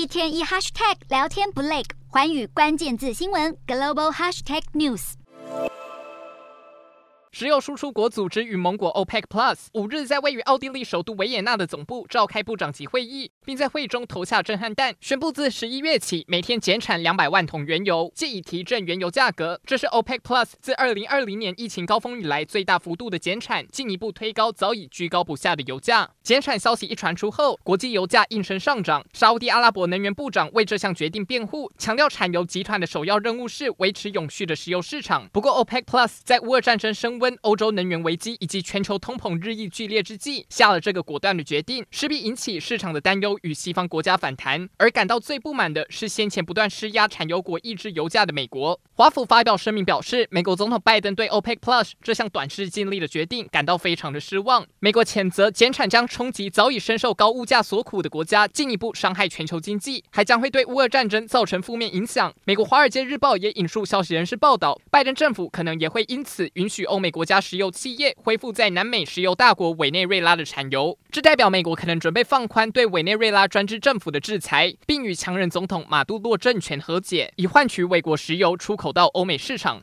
一天一 hashtag 聊天不累，环宇关键字新闻 global hashtag news。石油输出国组织与盟国 OPEC Plus 五日在位于奥地利首都维也纳的总部召开部长级会议，并在会中投下震撼弹，宣布自十一月起每天减产两百万桶原油，借以提振原油价格。这是 OPEC Plus 自二零二零年疫情高峰以来最大幅度的减产，进一步推高早已居高不下的油价。减产消息一传出后，国际油价应声上涨。沙乌地阿拉伯能源部长为这项决定辩护，强调产油集团的首要任务是维持永续的石油市场。不过，OPEC Plus 在乌俄战争升温、欧洲能源危机以及全球通膨日益剧烈之际，下了这个果断的决定，势必引起市场的担忧与西方国家反弹。而感到最不满的是先前不断施压产油国抑制油价的美国。华府发表声明表示，美国总统拜登对 OPEC Plus 这项短视近利的决定感到非常的失望。美国谴责减产将冲击早已深受高物价所苦的国家，进一步伤害全球经济，还将会对乌俄战争造成负面影响。美国《华尔街日报》也引述消息人士报道，拜登政府可能也会因此允许欧美国家石油企业恢复在南美石油大国委内瑞拉的产油，这代表美国可能准备放宽对委内瑞拉专制政府的制裁，并与强人总统马杜洛政权和解，以换取美国石油出口到欧美市场。